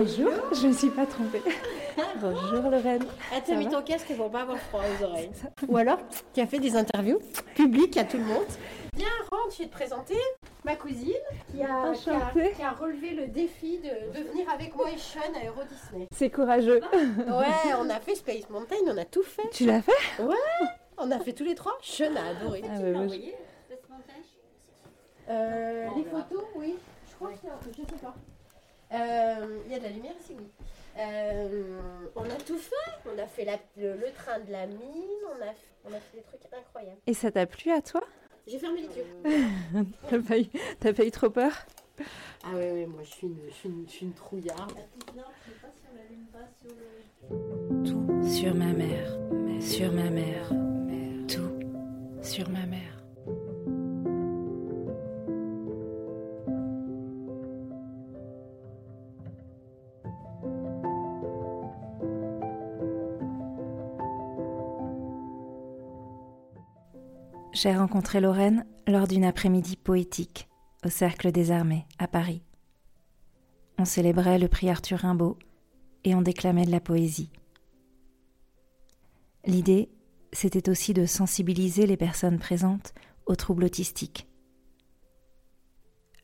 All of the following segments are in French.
Bonjour, je ne me suis pas trompée. Bonjour Lorraine. Ah, t'as mis ton casque pour pas avoir froid aux oreilles. Ou alors, tu as fait des interviews publiques à tout le monde. Viens, rentre, je vais te présenter ma cousine qui a, qui a, qui a relevé le défi de, de venir avec moi et Sean à Euro Disney. C'est courageux. Ouais, on a fait Space Mountain, on a tout fait. Tu l'as fait? Ouais, on a fait tous les trois. Sean a adoré. Ah, ouais, moi, je- Euh, les photos, oui. Je crois que c'est- je sais pas. Euh, Il y a de la lumière ici, oui. Euh, on a tout fait. On a fait la- le, le train de la mine. On a, on a fait des trucs incroyables. Et ça t'a plu à toi? J'ai fermé les yeux. T'as pas, eu- t'as pas eu trop peur? Ah oui, oui, moi je suis une, je suis une, je suis une trouillarde. Tout sur ma mère, sur ma mère, tout sur ma mère. J'ai rencontré Lorraine lors d'une après-midi poétique au Cercle des Armées à Paris. On célébrait le prix Arthur Rimbaud et on déclamait de la poésie. L'idée, c'était aussi de sensibiliser les personnes présentes aux troubles autistiques.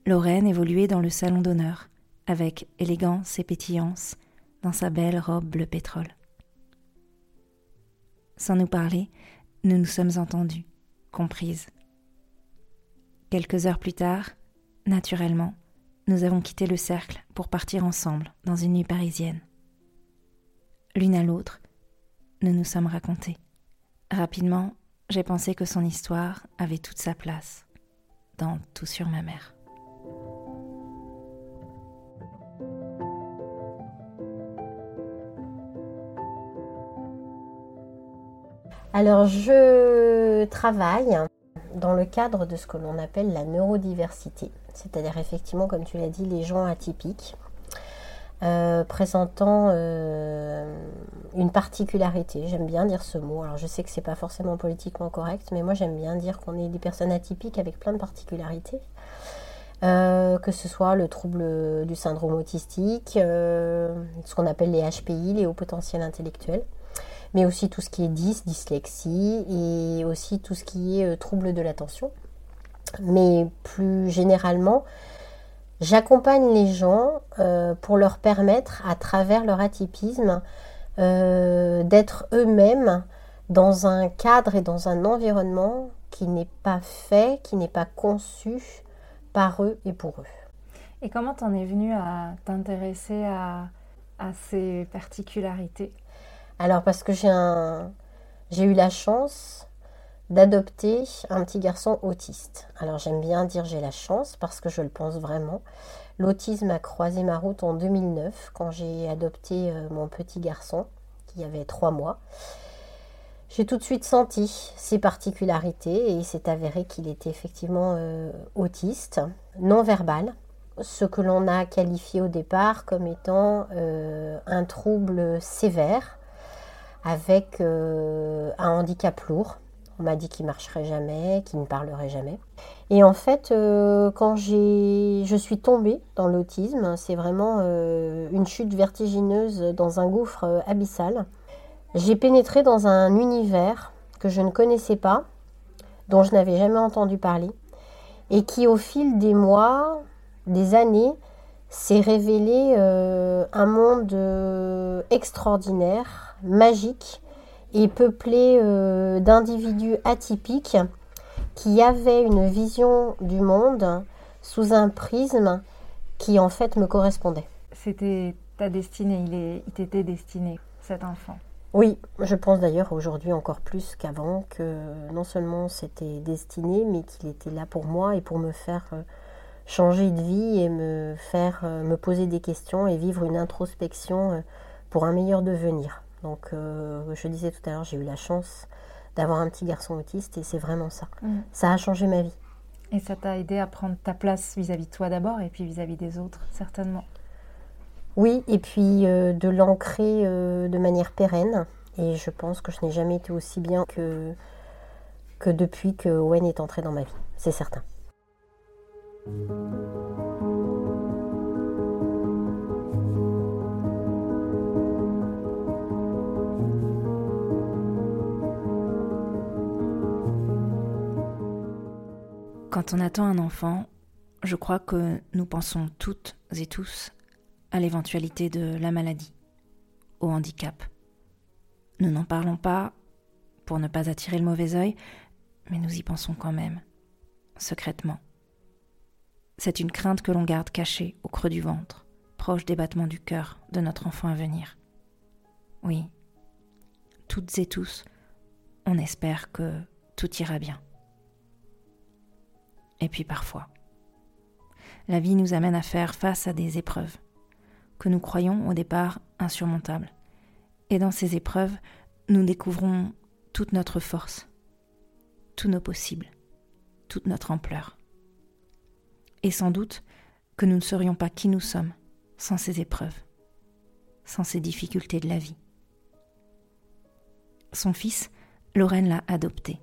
Lorraine évoluait dans le salon d'honneur, avec élégance et pétillance, dans sa belle robe bleu pétrole. Sans nous parler, nous nous sommes entendus, comprises. Quelques heures plus tard, naturellement, nous avons quitté le cercle pour partir ensemble dans une nuit parisienne. L'une à l'autre, nous nous sommes racontés. Rapidement, j'ai pensé que son histoire avait toute sa place dans Tout sur ma mère. Alors, je travaille dans le cadre de ce que l'on appelle la neurodiversité, c'est-à-dire effectivement, comme tu l'as dit, les gens atypiques, euh, présentant euh, une particularité. J'aime bien dire ce mot. Alors, je sais que c'est pas forcément politiquement correct, mais moi j'aime bien dire qu'on est des personnes atypiques avec plein de particularités. Euh, que ce soit le trouble du syndrome autistique, ce qu'on appelle les HPI, les hauts potentiels intellectuels mais aussi tout ce qui est dys, dyslexie et aussi tout ce qui est euh, trouble de l'attention. Mais plus généralement, j'accompagne les gens euh, pour leur permettre, à travers leur atypisme, euh, d'être eux-mêmes dans un cadre et dans un environnement qui n'est pas fait, qui n'est pas conçu par eux et pour eux. Et comment t'en es venu à t'intéresser à, à ces particularités? Alors parce que j'ai eu la chance d'adopter un petit garçon autiste. Alors j'aime bien dire j'ai la chance parce que je le pense vraiment. L'autisme a croisé ma route en 2009 quand j'ai adopté euh, mon petit garçon qui avait trois mois. J'ai tout de suite senti ses particularités et il s'est avéré qu'il était effectivement euh, autiste, non verbal, ce que l'on a qualifié au départ comme étant euh, un trouble sévère avec euh, un handicap lourd. On m'a dit qu'il marcherait jamais, qu'il ne parlerait jamais. Et en fait, euh, quand je suis tombée dans l'autisme, c'est vraiment euh, une chute vertigineuse dans un gouffre euh, abyssal. J'ai pénétré dans un univers que je ne connaissais pas, dont je n'avais jamais entendu parler, et qui au fil des mois, des années, s'est révélé un monde extraordinaire, magique et peuplé euh, d'individus atypiques qui avaient une vision du monde sous un prisme qui en fait me correspondait. C'était ta destinée, il est- il t'était destiné, cet enfant. Oui, je pense d'ailleurs aujourd'hui encore plus qu'avant que non seulement c'était destiné, mais qu'il était là pour moi et pour me faire euh, changer de vie et me faire euh, me poser des questions et vivre une introspection pour un meilleur devenir. Donc euh, je disais tout à l'heure, j'ai eu la chance d'avoir un petit garçon autiste et c'est vraiment ça. Mm. Ça a changé ma vie. Et ça t'a aidé à prendre ta place vis-à-vis de toi d'abord et puis vis-à-vis des autres, certainement. Oui, et puis euh, de l'ancrer euh, de manière pérenne. Et je pense que je n'ai jamais été aussi bien que, que depuis que Owen est entré dans ma vie. C'est certain. Quand on attend un enfant, je crois que nous pensons toutes et tous à l'éventualité de la maladie, au handicap. Nous n'en parlons pas pour ne pas attirer le mauvais œil, mais nous y pensons quand même, secrètement. C'est une crainte que l'on garde cachée au creux du ventre, proche des battements du cœur de notre enfant à venir. Oui, toutes et tous, on espère que tout ira bien. Et puis parfois, la vie nous amène à faire face à des épreuves que nous croyons au départ insurmontables. Et dans ces épreuves, nous découvrons toute notre force, tous nos possibles, toute notre ampleur. Et sans doute que nous ne serions pas qui nous sommes sans ces épreuves, sans ces difficultés de la vie. Son fils, Lorraine l'a adopté.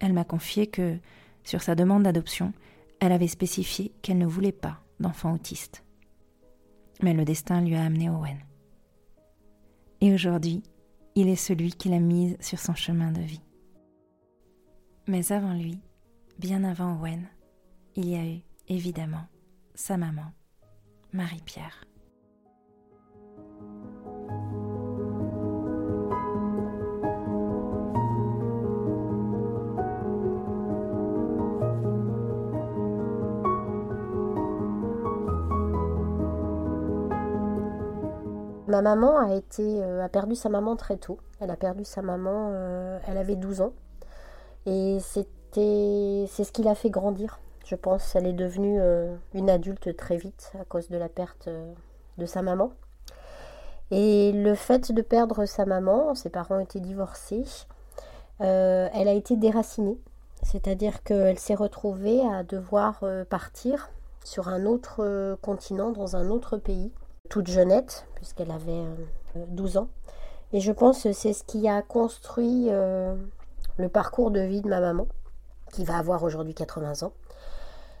Elle m'a confié que, sur sa demande d'adoption, elle avait spécifié qu'elle ne voulait pas d'enfant autiste. Mais le destin lui a amené Owen. Et aujourd'hui, il est celui qui l'a mise sur son chemin de vie. Mais avant lui, bien avant Owen, il y a eu, évidemment, sa maman, Marie-Pierre. Ma maman euh, a perdu sa maman très tôt. Elle a perdu sa maman, euh, elle avait 12 ans. Et c'est ce qui l'a fait grandir. Je pense elle est devenue euh, une adulte très vite à cause de la perte de sa maman. Et le fait de perdre sa maman, ses parents étaient divorcés, elle a été déracinée. C'est-à-dire qu'elle s'est retrouvée à devoir partir sur un autre continent, dans un autre pays toute jeunette, puisqu'elle avait 12 euh, ans. Et je pense que c'est ce qui a construit euh, le parcours de vie de ma maman, qui va avoir aujourd'hui 80 ans.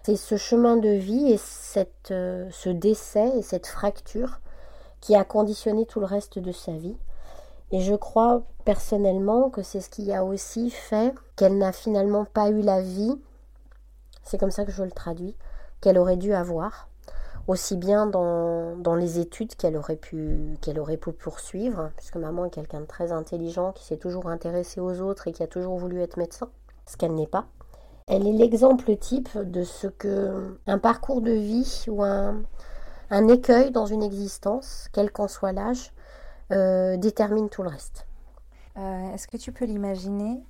C'est ce chemin de vie et cette, euh, ce décès et cette fracture qui a conditionné tout le reste de sa vie. Et je crois personnellement que c'est ce qui a aussi fait qu'elle n'a finalement pas eu la vie, c'est comme ça que je le traduis, qu'elle aurait dû avoir aussi bien dans, dans les études qu'elle aurait, pu, aurait pu poursuivre, puisque maman est quelqu'un de très intelligent, qui s'est toujours intéressé aux autres et qui a toujours voulu être médecin, ce qu'elle n'est pas. Elle est l'exemple type de ce que un parcours de vie ou un, un écueil dans une existence, quel qu'en soit l'âge, euh, détermine tout le reste. Euh, est-ce que tu peux l'imaginer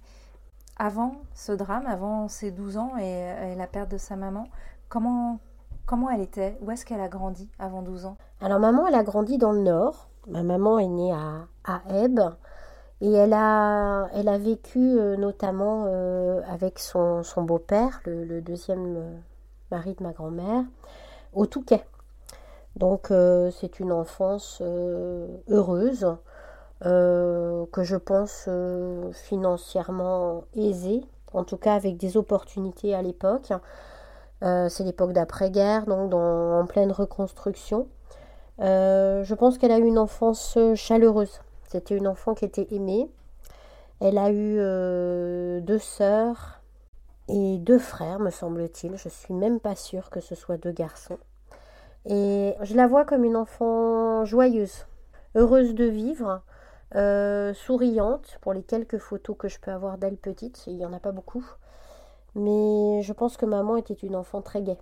avant ce drame, avant ses 12 ans et, et la perte de sa maman Comment, Comment elle était? Où est-ce qu'elle a grandi avant 12 ans? Alors maman, elle a grandi dans le nord. Ma maman est née à, à Et elle a, vécu euh, notamment euh, avec son, son beau-père, le, deuxième euh, mari de ma grand-mère, au Touquet. Donc c'est une enfance heureuse, que je pense financièrement aisée, en tout cas avec des opportunités à l'époque. Euh, c'est l'époque d'après-guerre, donc en pleine reconstruction. Euh, je pense qu'elle a eu une enfance chaleureuse. C'était une enfant qui était aimée. Elle a eu euh, deux sœurs et deux frères, me semble-t-il. Je suis même pas sûre que ce soit deux garçons. Et je la vois comme une enfant joyeuse, heureuse de vivre, souriante pour les quelques photos que je peux avoir d'elle petite. Il n'y en a pas beaucoup. Mais je pense que maman était une enfant très gaie.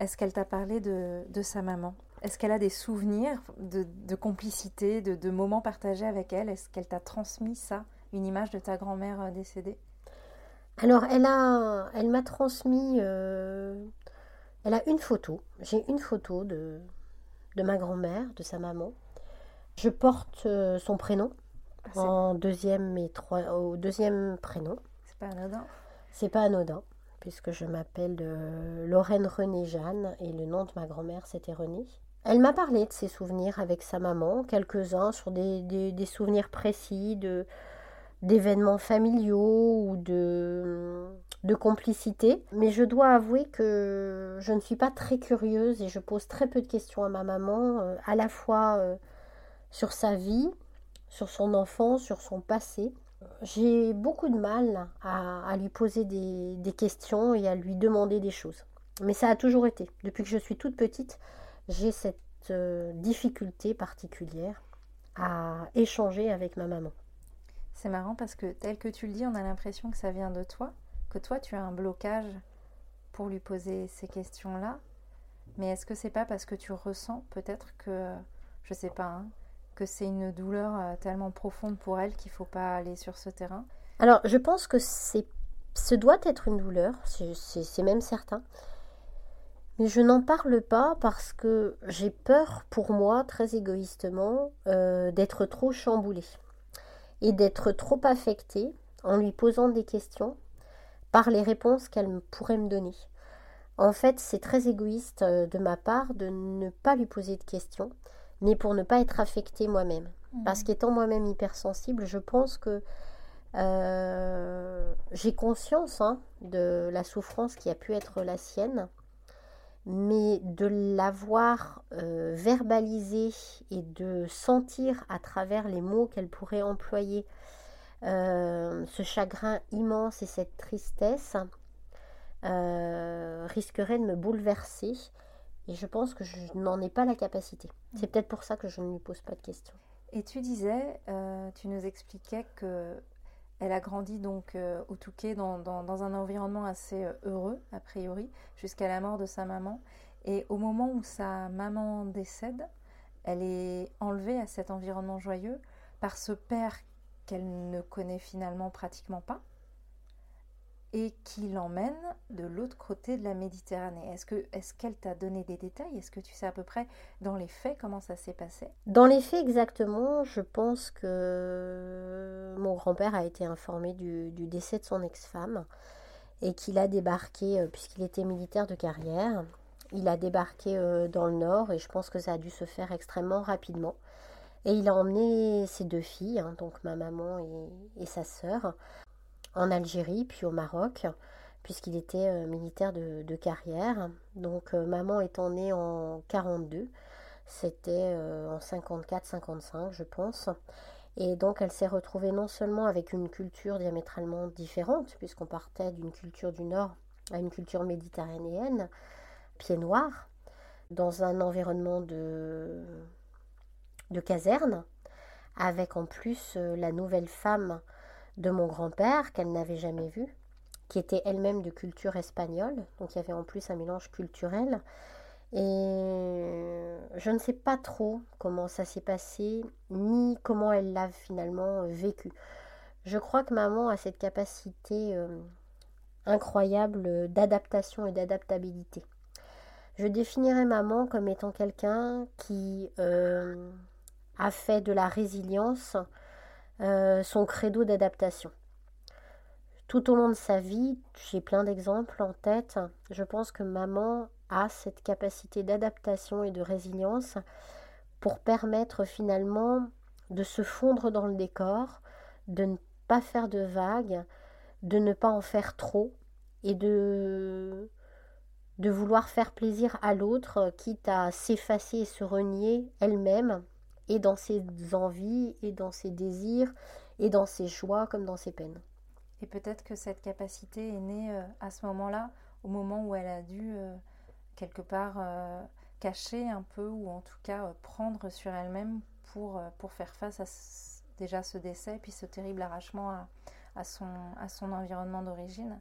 Est-ce qu'elle t'a parlé de, de, sa maman? Est-ce qu'elle a des souvenirs de, de complicité, de, de, moments partagés avec elle? Est-ce qu'elle t'a transmis ça, une image de ta grand-mère euh, décédée? Alors, elle a, elle m'a transmis, euh, elle a une photo. J'ai une photo de, de ma grand-mère, de sa maman. Je porte euh, son prénom ah, en deuxième et trois, au deuxième prénom. C'est pas anodin. C'est pas anodin, puisque je m'appelle euh, Lorraine René Jeanne et le nom de ma grand-mère c'était René. Elle m'a parlé de ses souvenirs avec sa maman, quelques-uns sur des, des, souvenirs précis de d'événements familiaux ou de, de complicité. Mais je dois avouer que je ne suis pas très curieuse et je pose très peu de questions à ma maman, euh, à la fois euh, sur sa vie, sur son enfance, sur son passé. J'ai beaucoup de mal à, lui poser des, questions et à lui demander des choses. Mais ça a toujours été. Depuis que je suis toute petite, j'ai cette euh, difficulté particulière à échanger avec ma maman. C'est marrant parce que tel que tu le dis, on a l'impression que ça vient de toi, que toi tu as un blocage pour lui poser ces questions-là. Mais est-ce que c'est pas parce que tu ressens peut-être que, je sais pas, hein, que c'est une douleur euh, tellement profonde pour elle qu'il faut pas aller sur ce terrain Alors, je pense que c'est, ce doit être une douleur, c'est, même certain. Mais je n'en parle pas parce que j'ai peur pour moi, très égoïstement, euh, d'être trop chamboulée et d'être trop affectée en lui posant des questions par les réponses qu'elle pourrait me donner. En fait, c'est très égoïste euh, de ma part de ne pas lui poser de questions, mais pour ne pas être affectée moi-même. Mmh. Parce qu'étant moi-même hypersensible, je pense que euh, j'ai conscience hein, de la souffrance qui a pu être la sienne mais de l'avoir euh, verbalisé et de sentir à travers les mots qu'elle pourrait employer euh, ce chagrin immense et cette tristesse risquerait de me bouleverser et je pense que je n'en ai pas la capacité. C'est peut-être pour ça que je ne lui pose pas de questions. Et tu disais, tu nous expliquais que elle a grandi donc euh, au Touquet dans, un environnement assez euh, heureux, a priori, jusqu'à la mort de sa maman. Et au moment où sa maman décède, elle est enlevée à cet environnement joyeux par ce père qu'elle ne connaît finalement pratiquement pas et qui l'emmène de l'autre côté de la Méditerranée. Est-ce que est-ce qu'elle t'a donné des détails? Est-ce que tu sais à peu près dans les faits comment ça s'est passé? Dans les faits exactement, je pense que mon grand-père a été informé du, décès de son ex-femme et qu'il a débarqué euh, puisqu'il était militaire de carrière. Il a débarqué euh, dans le nord et je pense que ça a dû se faire extrêmement rapidement. Et il a emmené ses deux filles, hein, donc ma maman et, et sa sœur, en Algérie, puis au Maroc, puisqu'il était euh, militaire de, carrière. Donc euh, maman étant née en 42, c'était euh, en 54-55 je pense. Et donc elle s'est retrouvée non seulement avec une culture diamétralement différente, puisqu'on partait d'une culture du Nord à une culture méditerranéenne, pied noir, dans un environnement de, de caserne, avec en plus la nouvelle femme de mon grand-père qu'elle n'avait jamais vu, qui était elle-même de culture espagnole, donc il y avait en plus un mélange culturel. Et je ne sais pas trop comment ça s'est passé, ni comment elle l'a finalement vécu. Je crois que maman a cette capacité euh, incroyable d'adaptation et d'adaptabilité. Je définirais maman comme étant quelqu'un qui euh, a fait de la résilience euh, son credo d'adaptation. Tout au long de sa vie, j'ai plein d'exemples en tête. Je pense que maman a cette capacité d'adaptation et de résilience pour permettre finalement de se fondre dans le décor, de ne pas faire de vagues, de ne pas en faire trop et de, de vouloir faire plaisir à l'autre, quitte à s'effacer et se renier elle-même et dans ses envies, et dans ses désirs, et dans ses joies comme dans ses peines. Et peut-être que cette capacité est née euh, à ce moment-là, au moment où elle a dû euh, quelque part euh, cacher un peu, ou en tout cas prendre sur elle-même pour, pour faire face à déjà ce décès, puis ce terrible arrachement à, son, à son environnement d'origine.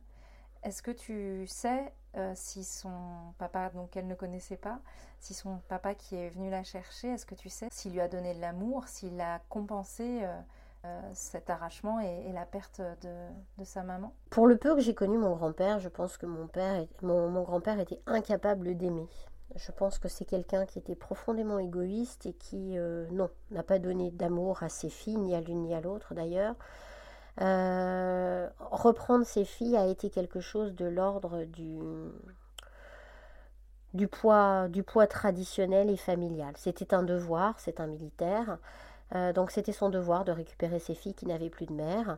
Est-ce que tu sais euh, si son papa, donc qu'elle ne connaissait pas, si son papa qui est venu la chercher, est-ce que tu sais s'il lui a donné de l'amour, s'il a compensé euh, euh, cet arrachement et, la perte de, sa maman? Pour le peu que j'ai connu mon grand-père, je pense que mon, grand-père était incapable d'aimer. Je pense que c'est quelqu'un qui était profondément égoïste et qui, non, n'a pas donné d'amour à ses filles, ni à l'une ni à l'autre d'ailleurs. Euh, reprendre ses filles a été quelque chose de l'ordre du, du, poids, du poids traditionnel et familial. C'était un devoir, c'est un militaire. Euh, donc c'était son devoir de récupérer ses filles qui n'avaient plus de mère.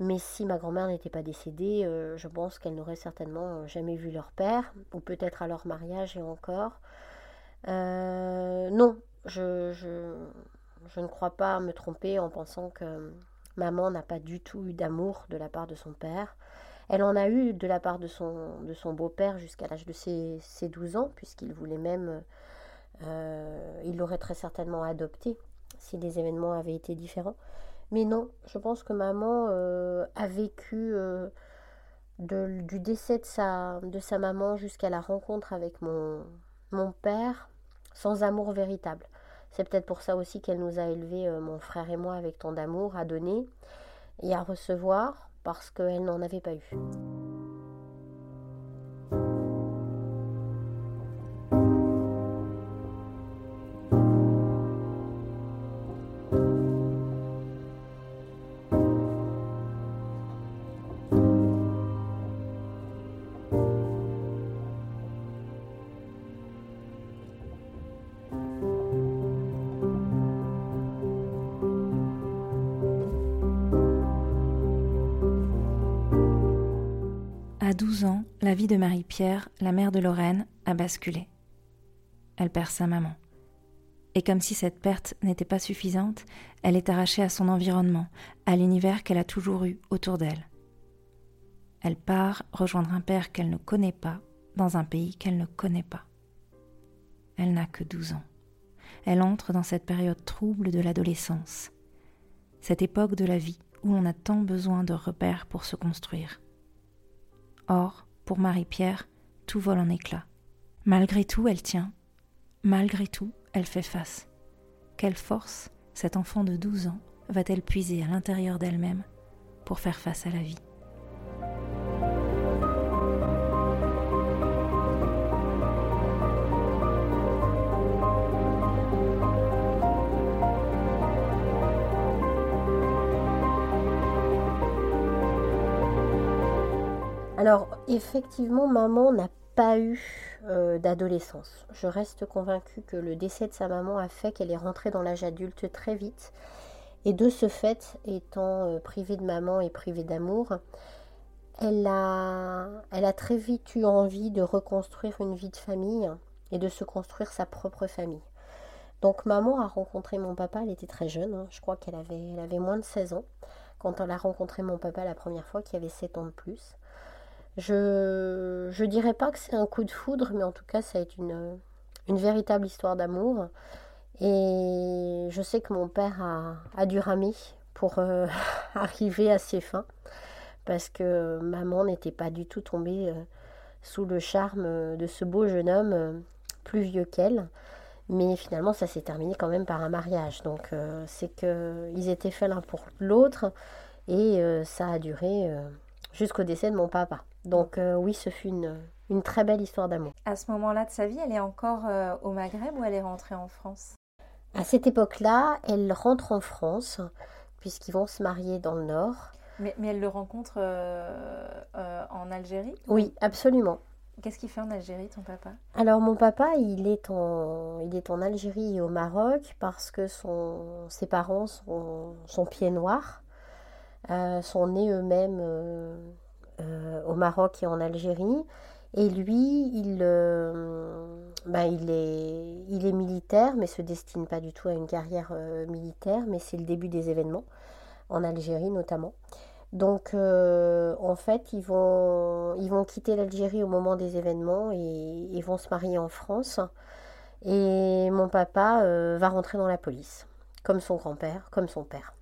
Mais si ma grand-mère n'était pas décédée, euh, je pense qu'elle n'aurait certainement jamais vu leur père, ou peut-être à leur mariage et encore. non, je, je, je, ne crois pas me tromper en pensant que Maman n'a pas du tout eu d'amour de la part de son père. Elle en a eu de la part de son, de son beau-père jusqu'à l'âge de ses, ses, 12 ans, puisqu'il voulait même, euh, il l'aurait très certainement adopté si les événements avaient été différents. Mais non, je pense que maman euh, a vécu euh, du décès de sa, de sa maman jusqu'à la rencontre avec mon, mon père sans amour véritable. C'est peut-être pour ça aussi qu'elle nous a élevés, euh, mon frère et moi, avec tant d'amour à donner et à recevoir, parce qu'elle n'en avait pas eu. La vie de Marie-Pierre, la mère de Lorraine, a basculé. Elle perd sa maman. Et comme si cette perte n'était pas suffisante, elle est arrachée à son environnement, à l'univers qu'elle a toujours eu autour d'elle. Elle part rejoindre un père qu'elle ne connaît pas dans un pays qu'elle ne connaît pas. Elle n'a que 12 ans. Elle entre dans cette période trouble de l'adolescence, cette époque de la vie où on a tant besoin de repères pour se construire. Or, pour Marie-Pierre, tout vole en éclats. Malgré tout, elle tient. Malgré tout, elle fait face. Quelle force cet enfant de 12 ans va-t-elle puiser à l'intérieur d'elle-même pour faire face à la vie? Effectivement, maman n'a pas eu euh, d'adolescence. Je reste convaincue que le décès de sa maman a fait qu'elle est rentrée dans l'âge adulte très vite. Et de ce fait, étant euh, privée de maman et privée d'amour, elle a, très vite eu envie de reconstruire une vie de famille et de se construire sa propre famille. Donc maman a rencontré mon papa, elle était très jeune, hein. je crois qu'elle avait, elle avait moins de 16 ans quand elle a rencontré mon papa la première fois, qui avait 7 ans de plus. Je je dirais pas que c'est un coup de foudre, mais en tout cas, ça a été une, véritable histoire d'amour. Et je sais que mon père a, dû ramer pour euh, arriver à ses fins, parce que maman n'était pas du tout tombée euh, sous le charme de ce beau jeune homme euh, plus vieux qu'elle. Mais finalement, ça s'est terminé quand même par un mariage. Donc, c'est qu'ils étaient faits l'un pour l'autre et ça a duré jusqu'au décès de mon papa. Donc euh, oui, ce fut une, une très belle histoire d'amour. À ce moment-là de sa vie, elle est encore euh, au Maghreb ou elle est rentrée en France? À cette époque-là, elle rentre en France, puisqu'ils vont se marier dans le Nord. mais, mais elle le rencontre euh, en Algérie? Oui, absolument. Qu'est-ce qu'il fait en Algérie, ton papa? Alors mon papa, il est en, il est en Algérie et au Maroc parce que son, ses parents sont, sont pieds noirs, euh, sont nés eux-mêmes euh, euh, au Maroc et en Algérie. Et lui, il, ben, il, est, il est militaire, mais se destine pas du tout à une carrière militaire, mais c'est le début des événements, en Algérie notamment. Donc, en fait, ils vont, ils vont quitter l'Algérie au moment des événements et ils vont se marier en France. Et mon papa va rentrer dans la police, comme son grand-père, comme son père.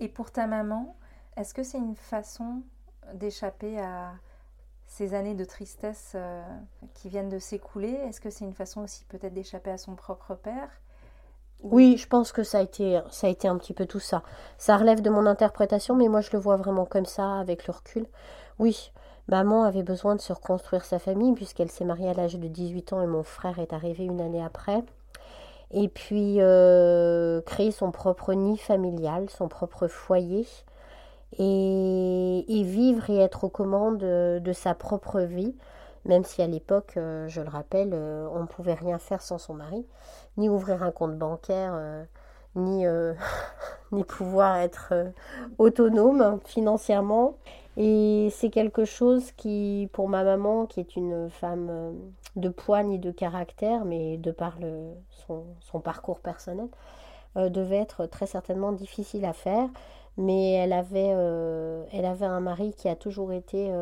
Et pour ta maman, est-ce que c'est une façon d'échapper à ces années de tristesse euh, qui viennent de s'écouler? Est-ce que c'est une façon aussi peut-être d'échapper à son propre père? Ou- Oui, je pense que ça a été, ça a été un petit peu tout ça. Ça relève de mon interprétation, mais moi je le vois vraiment comme ça, avec le recul. Oui, maman avait besoin de se reconstruire sa famille, puisqu'elle s'est mariée à l'âge de 18 ans et mon frère est arrivé une année après. Et puis euh, créer son propre nid familial, son propre foyer, et, vivre et être aux commandes de, sa propre vie, même si à l'époque, euh, je le rappelle, euh, on ne pouvait rien faire sans son mari ni ouvrir un compte bancaire, ni, ni pouvoir être autonome financièrement. Et c'est quelque chose qui, pour ma maman, qui est une femme euh, de poigne et de caractère, mais de par son, parcours personnel, euh, devait être très certainement difficile à faire. mais elle avait, euh, elle avait un mari qui a toujours été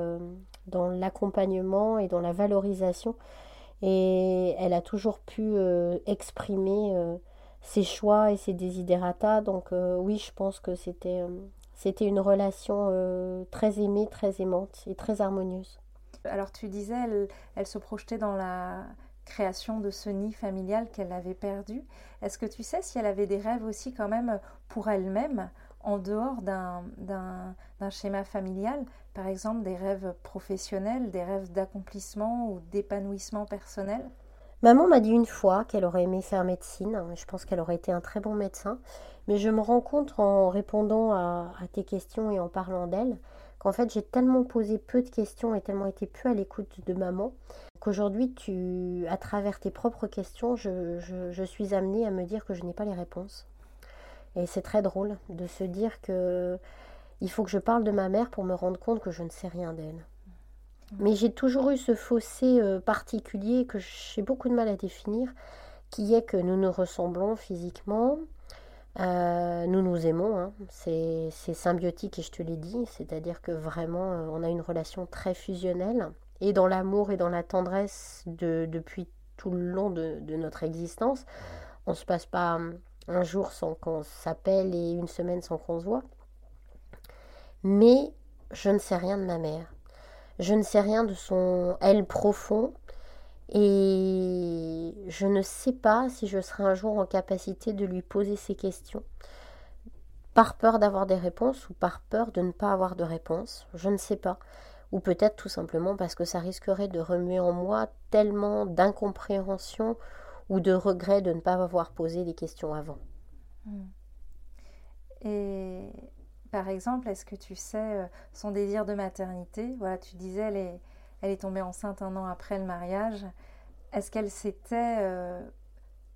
dans l'accompagnement et dans la valorisation. Et elle a toujours pu exprimer ses choix et ses désidératas. Donc oui, je pense que c'était, c'était une relation très aimée, très aimante et très harmonieuse. Alors tu disais, elle, elle se projetait dans la création de ce nid familial qu'elle avait perdu. Est-ce que tu sais si elle avait des rêves aussi quand même pour elle-même en dehors d'un schéma familial, par exemple des rêves professionnels, des rêves d'accomplissement ou d'épanouissement personnel? Maman m'a dit une fois qu'elle aurait aimé faire médecine. Je pense qu'elle aurait été un très bon médecin. Mais je me rends compte en répondant à tes questions et en parlant d'elle qu'en fait j'ai tellement posé peu de questions et tellement été peu à l'écoute de maman qu'aujourd'hui tu, à travers tes propres questions, je, suis amenée à me dire que je n'ai pas les réponses. Et c'est très drôle de se dire que il faut que je parle de ma mère pour me rendre compte que je ne sais rien d'elle. Mais j'ai toujours eu ce fossé euh, particulier que j'ai beaucoup de mal à définir, qui est que nous nous ressemblons physiquement, euh, nous nous aimons, hein. c'est symbiotique et je te l'ai dit, c'est-à-dire que vraiment euh, on a une relation très fusionnelle et dans l'amour et dans la tendresse de, depuis tout le long de, notre existence. On ne se passe pas un jour sans qu'on s'appelle et une semaine sans qu'on se voit. Mais je ne sais rien de ma mère. Je ne sais rien de son elle profond. Et je ne sais pas si je serai un jour en capacité de lui poser ces questions, par peur d'avoir des réponses ou par peur de ne pas avoir de réponses, je ne sais pas. Ou peut-être tout simplement parce que ça risquerait de remuer en moi tellement d'incompréhension ou de regret de ne pas avoir posé des questions avant. Hmm. Par exemple, est-ce que tu sais euh, son désir de maternité? Voilà, tu disais, elle est, tombée enceinte un an après le mariage. Est-ce qu'elle s'était euh,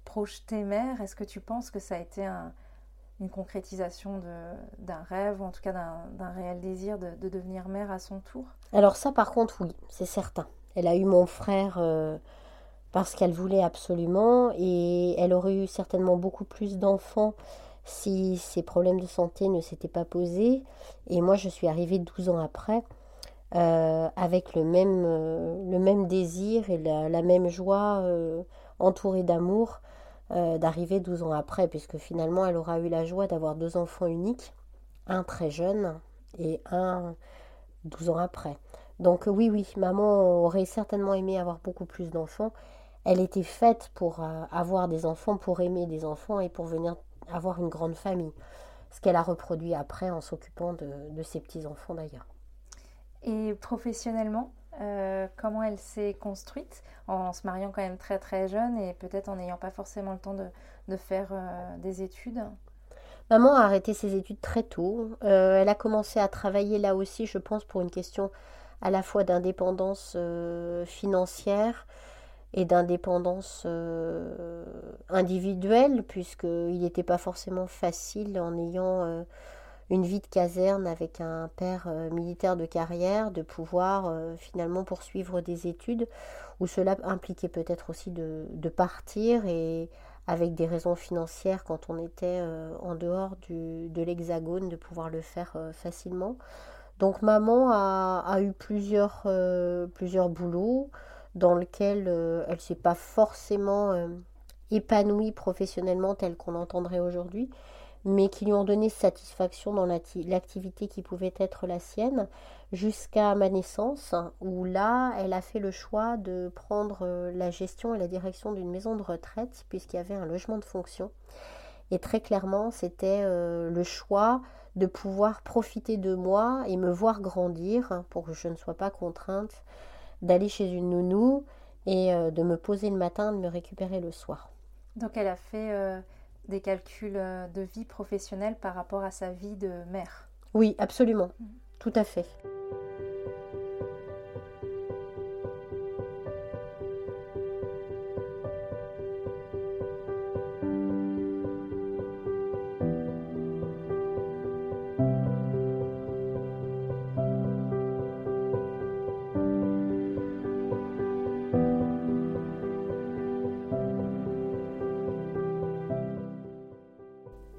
projetée mère? Est-ce que tu penses que ça a été une concrétisation d'un rêve, ou en tout cas d'un réel désir de, devenir mère à son tour? Alors ça par contre oui, c'est certain. Elle a eu mon frère euh, parce qu'elle voulait absolument et elle aurait eu certainement beaucoup plus d'enfants si ces problèmes de santé ne s'étaient pas posés. Et moi je suis arrivée 12 ans après. Euh, avec le même, euh, le même désir et la, même joie, euh, entourée d'amour, d'arriver 12 ans après, puisque finalement elle aura eu la joie d'avoir deux enfants uniques, un très jeune et un 12 ans après. Donc oui, oui, maman aurait certainement aimé avoir beaucoup plus d'enfants. Elle était faite pour avoir des enfants, pour aimer des enfants et pour venir avoir une grande famille. Ce qu'elle a reproduit après en s'occupant de, de ses petits-enfants d'ailleurs. Et professionnellement, euh, comment elle s'est construite en se mariant quand même très très jeune et peut-être en n'ayant pas forcément le temps de, faire euh, des études? Maman a arrêté ses études très tôt. Euh, elle a commencé à travailler là aussi, je pense, pour une question à la fois d'indépendance financière et d'indépendance individuelle, puisqu'il n'était pas forcément facile en ayant une vie de caserne avec un père euh, militaire de carrière, de pouvoir euh, finalement poursuivre des études, où cela impliquait peut-être aussi de, partir et avec des raisons financières quand on était euh, en dehors de l'hexagone, de pouvoir le faire facilement. Donc maman a, eu plusieurs, plusieurs boulots dans lesquels elle ne s'est pas forcément épanouie professionnellement telle qu'on l'entendrait aujourd'hui, mais qui lui ont donné satisfaction dans l'activité qui pouvait être la sienne, jusqu'à ma naissance, où là, elle a fait le choix de prendre euh, la gestion et la direction d'une maison de retraite, puisqu'il y avait un logement de fonction. Et très clairement, c'était euh, le choix de pouvoir profiter de moi et me voir grandir, pour que je ne sois pas contrainte d'aller chez une nounou et euh, de me poser le matin, de me récupérer le soir. Donc elle a fait des calculs euh, de vie professionnelle par rapport à sa vie de mère. Oui, absolument, mm. tout à fait.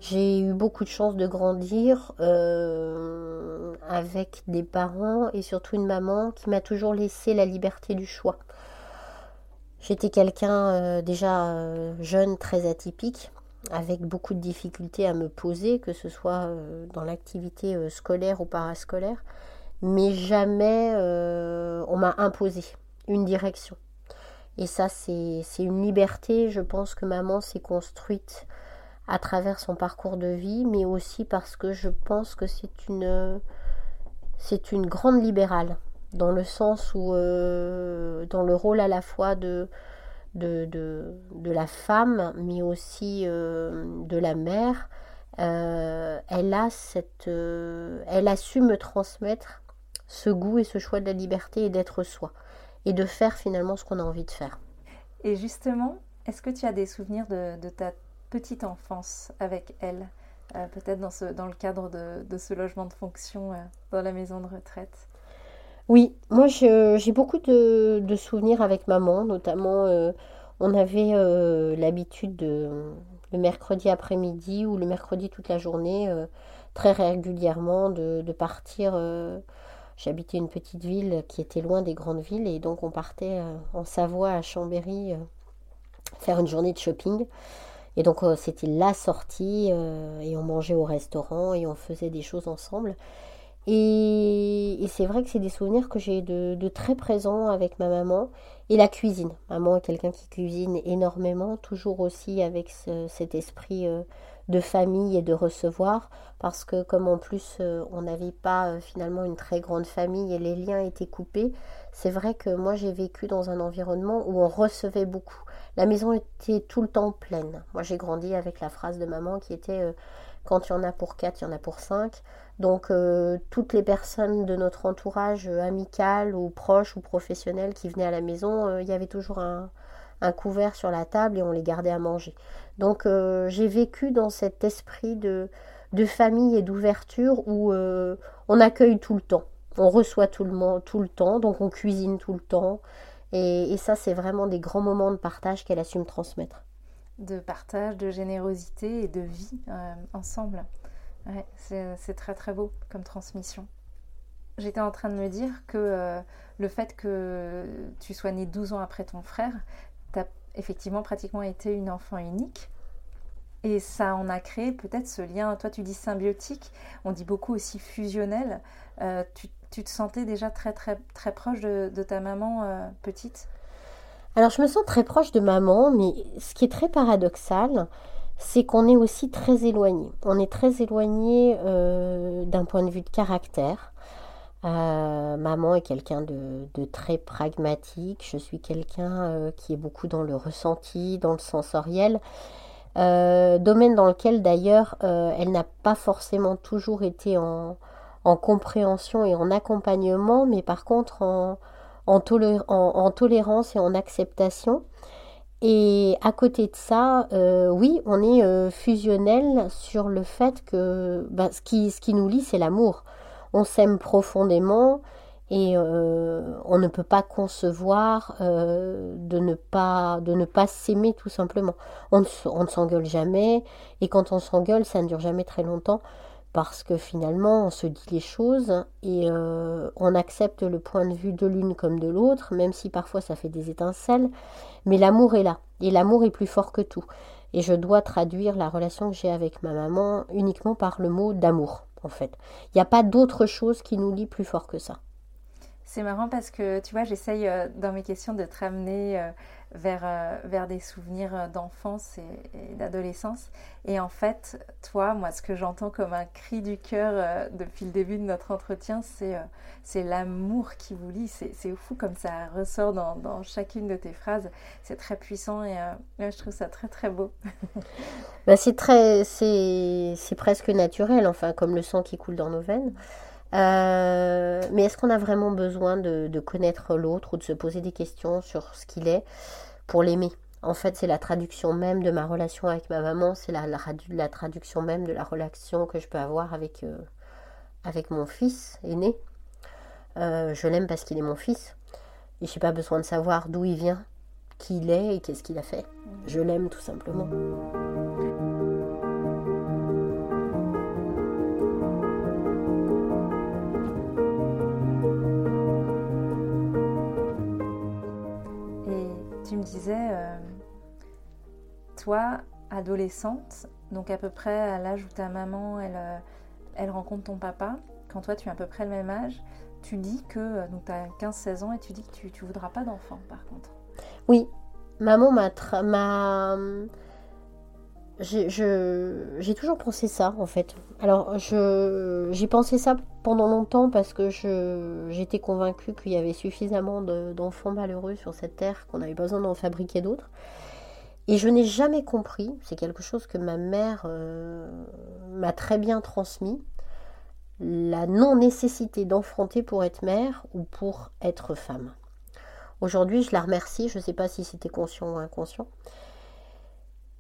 J'ai eu beaucoup de chance de grandir avec des parents et surtout une maman qui m'a toujours laissé la liberté du choix. J'étais quelqu'un déjà jeune, très atypique avec beaucoup de difficultés à me poser, que ce soit euh, dans l'activité euh, scolaire ou parascolaire, mais jamais euh, on m'a imposé une direction. Et ça, c'est une liberté, je pense que maman s'est construite à travers son parcours de vie, mais aussi parce que je pense que c'est une, c'est une grande libérale, dans le sens où, dans le rôle à la fois de, de, de, la femme, mais aussi euh, de la mère, euh, elle, a cette, euh, elle a su me transmettre ce goût et ce choix de la liberté et d'être soi, et de faire finalement ce qu'on a envie de faire. Et justement, est-ce que tu as des souvenirs de, de ta petite enfance avec elle Peut-être dans, le cadre de, ce logement de fonction dans la maison de retraite oui, moi j'ai beaucoup de, souvenirs avec maman, notamment euh, on avait euh, l'habitude de le mercredi après-midi ou le mercredi toute la journée, euh, très régulièrement de, partir. J'habitais une petite ville qui était loin des grandes villes et donc on partait en Savoie à Chambéry faire une journée de shopping. Et donc c'était la sortie et on mangeait au restaurant et on faisait des choses ensemble. Et, c'est vrai que c'est des souvenirs que j'ai de, très présents avec ma maman. Et la cuisine. Maman est quelqu'un qui cuisine énormément, toujours aussi avec cet esprit euh, de famille et de recevoir. Parce que comme en plus euh, on n'avait pas euh, finalement une très grande famille et les liens étaient coupés, c'est vrai que moi j'ai vécu dans un environnement où on recevait beaucoup. La maison était tout le temps pleine. Moi j'ai grandi avec la phrase de maman qui était quand il y en a pour quatre, il y en a pour cinq. Donc euh, toutes les personnes de notre entourage euh, amical ou proche ou professionnel qui venaient à la maison, euh, il y avait toujours un, couvert sur la table et on les gardait à manger. Donc j'ai vécu dans cet esprit de, famille et d'ouverture où on accueille tout le temps, on reçoit tout le, tout le temps, donc on cuisine tout le temps. Et, ça, c'est vraiment des grands moments de partage qu'elle a su me transmettre de partage, de générosité et de vie euh, ensemble. c'est très très beau comme transmission. J'étais en train de me dire que euh, le fait que tu sois né 12 ans après ton frère, tu as effectivement pratiquement été une enfant unique. Et ça en a créé peut-être ce lien, toi tu dis symbiotique, on dit beaucoup aussi fusionnel. Euh, te sentais déjà très très très proche de ta maman petite? Alors je me sens très proche de maman, mais ce qui est très paradoxal, c'est qu'on est aussi très éloigné. On est très éloigné euh, d'un point de vue de caractère. Euh, maman est quelqu'un de, très pragmatique, je suis quelqu'un euh, qui est beaucoup dans le ressenti, dans le sensoriel, domaine dans lequel d'ailleurs elle n'a pas forcément toujours été en, en, compréhension et en accompagnement, mais par contre en, en, tolérance et en acceptation. Et à côté de ça, euh, oui, on est euh, fusionnel sur le fait que bah, ce, qui, ce qui nous lie, c'est l'amour. On s'aime profondément et euh, on ne peut pas concevoir de ne pas de ne pas s'aimer tout simplement. On ne s'engueule jamais et quand on s'engueule, ça ne dure jamais très longtemps parce que finalement on se dit les choses et euh, on accepte le point de vue de l'une comme de l'autre, même si parfois ça fait des étincelles, mais l'amour est là, et l'amour est plus fort que tout. Et je dois traduire la relation que j'ai avec ma maman uniquement par le mot d'amour, en fait. Il n'y a pas d'autre chose qui nous lie plus fort que ça. C'est marrant parce que, tu vois, j'essaye euh, dans mes questions de te ramener euh, vers, euh, vers des souvenirs d'enfance et, d'adolescence. Et en fait, toi, moi, ce que j'entends comme un cri du cœur depuis le début de notre entretien, c'est l'amour qui vous lie. C'est fou comme ça ressort dans, chacune de tes phrases. C'est très puissant et je trouve ça très, très beau. bah, c'est très... C'est presque naturel, enfin, comme le sang qui coule dans nos veines. Euh, mais est-ce qu'on a vraiment besoin de, connaître l'autre ou de se poser des questions sur ce qu'il est pour l'aimer? En fait, c'est la traduction même de ma relation avec ma maman, c'est la, traduction même de la relation que je peux avoir avec, euh, avec mon fils aîné. Euh, je l'aime parce qu'il est mon fils. Et je n'ai pas besoin de savoir d'où il vient, qui il est et qu'est-ce qu'il a fait. Je l'aime tout simplement. Toi, adolescente, donc à peu près à l'âge où ta maman, elle, euh, elle rencontre ton papa, quand toi tu as à peu près le même âge, tu dis que, euh, donc tu as 15-16 ans et tu dis que tu ne voudras pas d'enfant par contre. Oui, maman m'a... m'a j'ai toujours pensé ça en fait. Alors j'ai pensé ça pendant longtemps parce que j'étais convaincue qu'il y avait suffisamment d'enfants malheureux sur cette terre qu'on avait besoin d'en fabriquer d'autres. Et je n'ai jamais compris, c'est quelque chose que ma mère euh, m'a très bien transmis, la non-nécessité d'enfronter pour être mère ou pour être femme. Aujourd'hui, je la remercie, je ne sais pas si c'était conscient ou inconscient,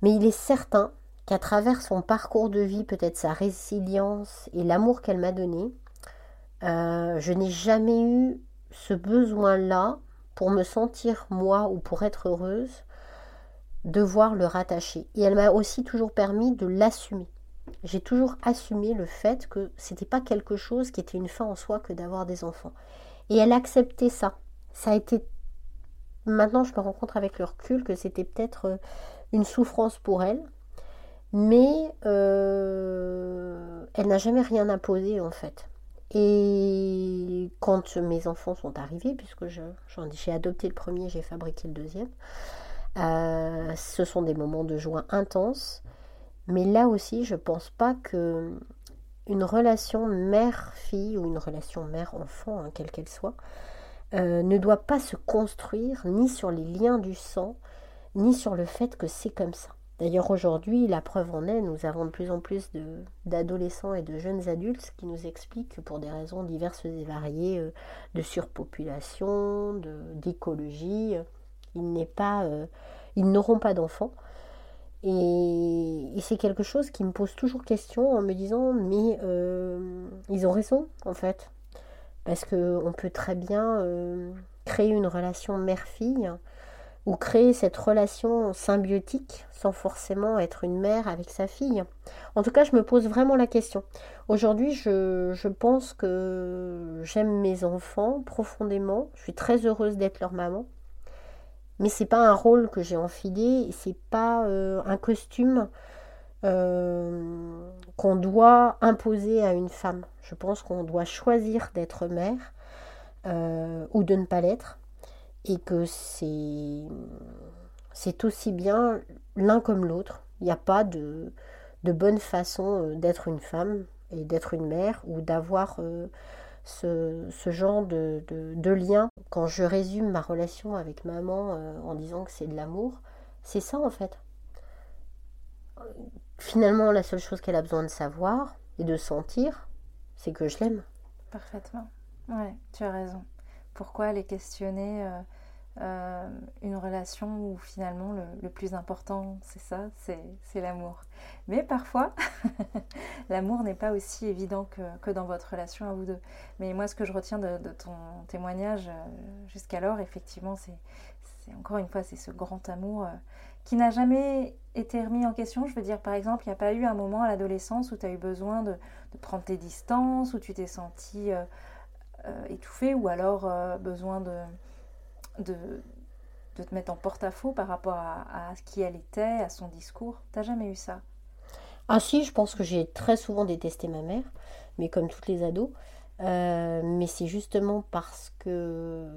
mais il est certain qu'à travers son parcours de vie, peut-être sa résilience et l'amour qu'elle m'a donné, euh, je n'ai jamais eu ce besoin-là pour me sentir moi ou pour être heureuse, devoir le rattacher. Et elle m'a aussi toujours permis de l'assumer. J'ai toujours assumé le fait que c'était pas quelque chose qui était une fin en soi que d'avoir des enfants. Et elle acceptait ça. Ça a été. Maintenant, je me rends compte avec le recul que c'était peut-être euh, une souffrance pour elle, mais euh, elle n'a jamais rien imposé en fait. Et quand mes enfants sont arrivés, puisque j'ai adopté le premier, j'ai fabriqué le deuxième, euh, ce sont des moments de joie intenses. Mais là aussi, je pense pas que une relation mère-fille ou une relation mère-enfant, hein, quelle qu'elle soit, euh, ne doit pas se construire ni sur les liens du sang, ni sur le fait que c'est comme ça. D'ailleurs, aujourd'hui, la preuve en est, nous avons de plus en plus d'adolescents et de jeunes adultes qui nous expliquent que pour des raisons diverses et variées euh, de surpopulation, d'écologie, ils pas, euh, ils n'auront pas d'enfants. Et, c'est quelque chose qui me pose toujours question en me disant mais euh, ils ont raison en fait parce qu'on peut très bien créer une relation mère-fille ou créer cette relation symbiotique sans forcément être une mère avec sa fille. En tout cas, je me pose vraiment la question. Aujourd'hui, je, pense que j'aime mes enfants profondément. Je suis très heureuse d'être leur maman. Mais c'est pas un rôle que j'ai enfilé, c'est pas euh, un costume euh, qu'on doit imposer à une femme. Je pense qu'on doit choisir d'être mère euh, ou de ne pas l'être et que c'est aussi bien l'un comme l'autre. Il n'y a pas de, bonne façon d'être une femme et d'être une mère ou d'avoir ce, genre de, de, lien. Quand je résume ma relation avec maman euh, en disant que c'est de l'amour, c'est ça en fait. Finalement, la seule chose qu'elle a besoin de savoir et de sentir, c'est que je l'aime. Parfaitement. Ouais, tu as raison pourquoi aller questionner euh, euh, une relation où finalement le, plus important, c'est ça, c'est l'amour. Mais parfois, l'amour n'est pas aussi évident que, dans votre relation à vous deux. Mais moi, ce que je retiens de, ton témoignage euh, jusqu'alors, effectivement, c'est encore une fois, c'est ce grand amour qui n'a jamais été remis en question. Je veux dire, par exemple, il n'y a pas eu un moment à l'adolescence où tu as eu besoin de, prendre tes distances, où tu t'es senti euh, étouffé ou alors euh, besoin de, de, te mettre en porte-à-faux par rapport à, à, qui elle était, à son discours T'as jamais eu ça? Ah si, je pense que j'ai très souvent détesté ma mère, mais comme toutes les ados. Euh, mais c'est justement parce que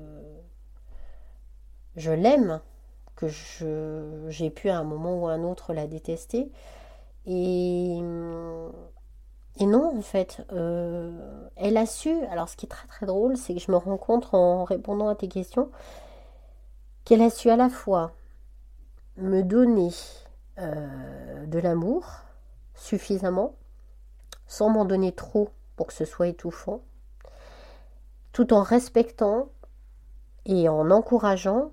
je l'aime que j'ai pu à un moment ou à un autre la détester. Et et non, en fait, euh, elle a su. Alors, ce qui est très très drôle, c'est que je me rends compte en répondant à tes questions qu'elle a su à la fois me donner euh, de l'amour suffisamment, sans m'en donner trop pour que ce soit étouffant, tout en respectant et en encourageant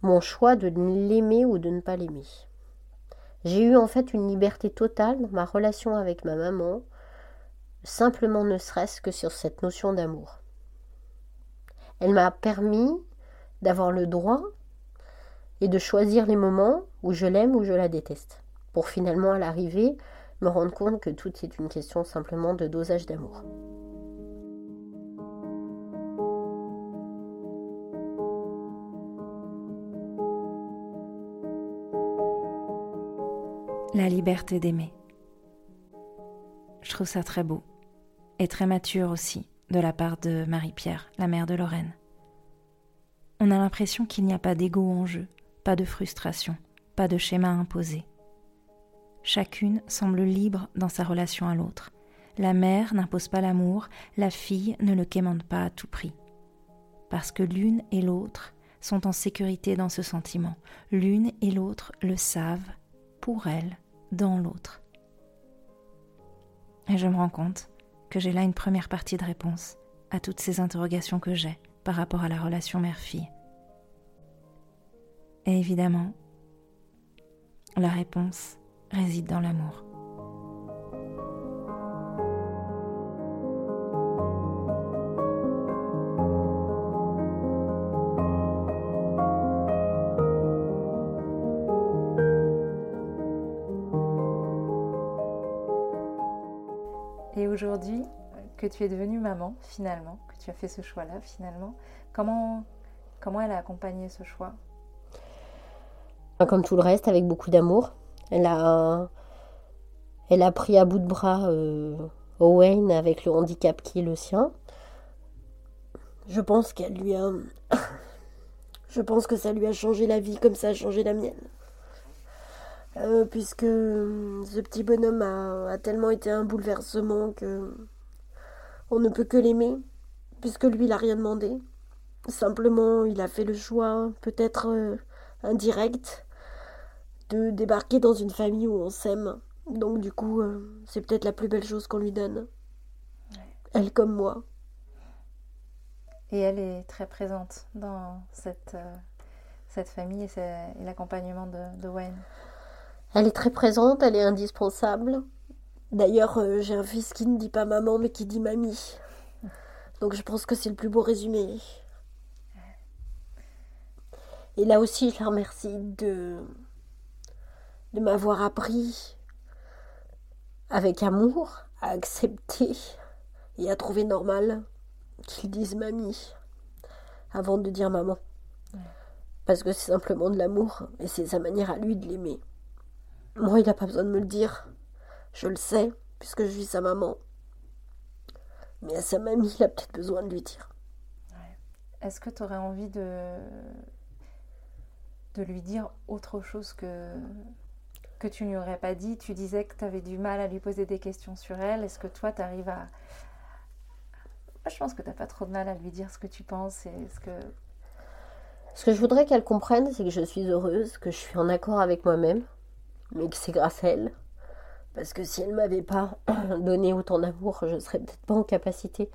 mon choix de l'aimer ou de ne pas l'aimer. J'ai eu en fait une liberté totale dans ma relation avec ma maman, simplement ne serait-ce que sur cette notion d'amour. Elle m'a permis d'avoir le droit et de choisir les moments où je l'aime ou je la déteste, pour finalement à l'arrivée me rendre compte que tout est une question simplement de dosage d'amour. La liberté d'aimer. Je trouve ça très beau et très mature aussi de la part de Marie-Pierre, la mère de Lorraine. On a l'impression qu'il n'y a pas d'ego en jeu, pas de frustration, pas de schéma imposé. Chacune semble libre dans sa relation à l'autre. La mère n'impose pas l'amour, la fille ne le quémande pas à tout prix. Parce que l'une et l'autre sont en sécurité dans ce sentiment. L'une et l'autre le savent, pour elles, dans l'autre. Et je me rends compte que j'ai là une première partie de réponse à toutes ces interrogations que j'ai par rapport à la relation mère-fille. Et évidemment, la réponse réside dans l'amour. Et aujourd'hui, que tu es devenue maman, finalement, que tu as fait ce choix-là, finalement, comment, comment elle a accompagné ce choix? Comme tout le reste, avec beaucoup d'amour. Elle a, elle a pris à bout de bras euh, Owen avec le handicap qui est le sien. Je pense qu'elle lui a. Je pense que ça lui a changé la vie comme ça a changé la mienne. Euh, puisque ce petit bonhomme a, a, tellement été un bouleversement que on ne peut que l'aimer, puisque lui il a rien demandé. Simplement, il a fait le choix, peut-être euh, indirect, de débarquer dans une famille où on s'aime. Donc du coup, euh, c'est peut-être la plus belle chose qu'on lui donne. Ouais. Elle comme moi. Et elle est très présente dans cette, euh, cette famille et, et l'accompagnement de, de Wayne. Elle est très présente, elle est indispensable. D'ailleurs, euh, j'ai un fils qui ne dit pas maman, mais qui dit mamie. Donc je pense que c'est le plus beau résumé. Et là aussi, je la remercie de, de m'avoir appris avec amour à accepter et à trouver normal qu'ils disent mamie avant de dire maman. Parce que c'est simplement de l'amour et c'est sa manière à lui de l'aimer. Moi, il n'a pas besoin de me le dire. Je le sais, puisque je suis sa maman. Mais à sa mamie, il a peut-être besoin de lui dire. Ouais. Est-ce que tu aurais envie de... de lui dire autre chose que, que tu n'y aurais pas dit? Tu disais que tu avais du mal à lui poser des questions sur elle. Est-ce que toi, tu arrives à... Je pense que tu n'as pas trop de mal à lui dire ce que tu penses et ce que... Ce que je voudrais qu'elle comprenne, c'est que je suis heureuse, que je suis en accord avec moi-même, mais que c'est grâce à elle. Parce que si elle m'avait pas donné autant d'amour, je ne serais peut-être pas en capacité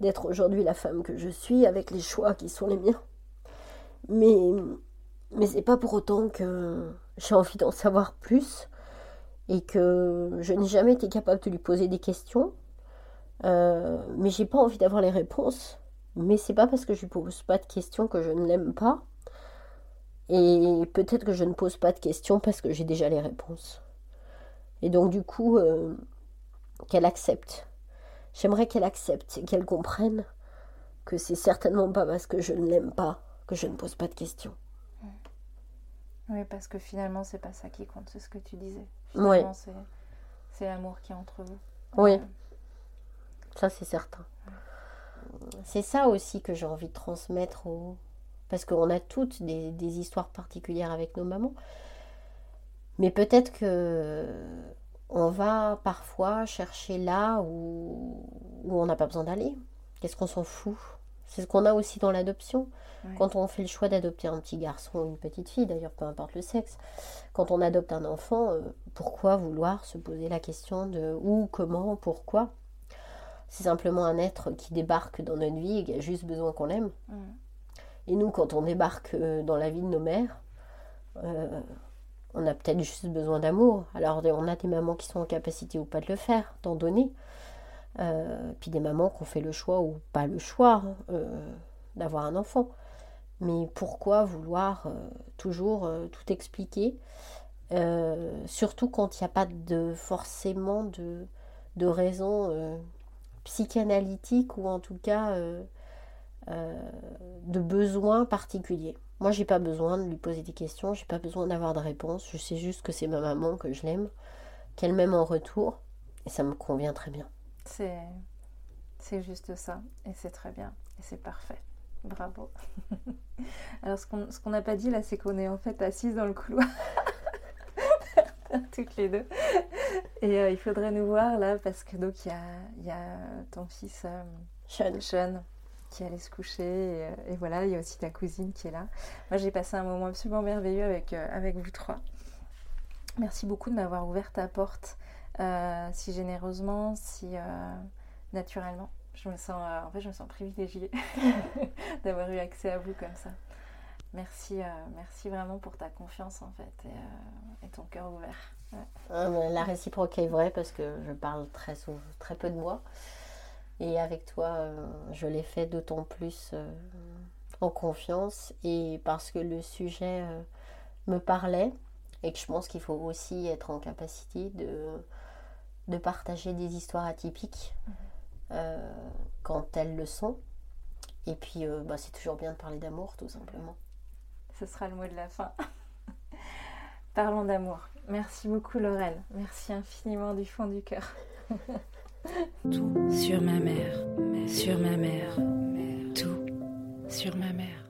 d'être aujourd'hui la femme que je suis avec les choix qui sont les miens. Mais, mais c'est pas pour autant que j'ai envie d'en savoir plus et que je n'ai jamais été capable de lui poser des questions. Euh, mais j'ai pas envie d'avoir les réponses. Mais c'est pas parce que je lui pose pas de questions que je ne l'aime pas. Et peut-être que je ne pose pas de questions parce que j'ai déjà les réponses. Et donc du coup, euh, qu'elle accepte. J'aimerais qu'elle accepte et qu'elle comprenne que c'est certainement pas parce que je ne l'aime pas que je ne pose pas de questions. Oui, parce que finalement, c'est pas ça qui compte, c'est ce que tu disais. Oui. C'est l'amour qui est entre vous. Oui, ça c'est certain. C'est ça aussi que j'ai envie de transmettre aux... Parce qu'on a toutes des, des, histoires particulières avec nos mamans. Mais peut-être que on va parfois chercher là où, où on n'a pas besoin d'aller. Qu'est-ce qu'on s'en fout? C'est ce qu'on a aussi dans l'adoption. Quand on fait le choix d'adopter un petit garçon ou une petite fille, d'ailleurs, peu importe le sexe, quand on adopte un enfant, euh, pourquoi vouloir se poser la question de où, comment, pourquoi? C'est simplement un être qui débarque dans notre vie et qui a juste besoin qu'on l'aime. Et nous, quand on débarque euh, dans la vie de nos mères, euh, on a peut-être juste besoin d'amour. Alors, on a des mamans qui sont en capacité ou pas de le faire, d'en donner. Euh, puis des mamans qui ont fait le choix ou pas le choix euh, d'avoir un enfant. Mais pourquoi vouloir euh, toujours tout expliquer Surtout quand il n'y a pas de, forcément de, de raison psychanalytique ou en tout cas de besoins particuliers. Moi, j'ai pas besoin de lui poser des questions, j'ai pas besoin d'avoir de réponses. Je sais juste que c'est ma maman, que je l'aime, qu'elle m'aime en retour, et ça me convient très bien. C'est, c'est juste ça, et c'est très bien, et c'est parfait. Bravo. Alors, ce qu'on, ce qu'on n'a pas dit là, c'est qu'on est en fait assises dans le couloir. toutes les deux. Et euh, il faudrait nous voir là parce que donc il y a, y a ton fils euh, Sean qui allait se coucher. Euh, et, voilà, il y a aussi ta cousine qui est là. Moi, j'ai passé un moment absolument merveilleux avec, euh, avec vous trois. Merci beaucoup de m'avoir ouvert ta porte euh, si généreusement, si naturellement. Je me sens, en fait, je me sens privilégiée d'avoir eu accès à vous comme ça. Merci, merci vraiment pour ta confiance en fait et, ton cœur ouvert. la réciproque est vraie parce que je parle très, très peu de moi. Et avec toi, euh, je l'ai fait d'autant plus euh, en confiance et parce que le sujet euh, me parlait et que je pense qu'il faut aussi être en capacité de, de partager des histoires atypiques quand elles le sont. Et puis, bah, c'est toujours bien de parler d'amour, tout simplement. Ce sera le mot de la fin. Parlons d'amour. Merci beaucoup, Laurel. Merci infiniment du fond du cœur. Tout sur ma mère, sur ma mère, tout sur ma mère.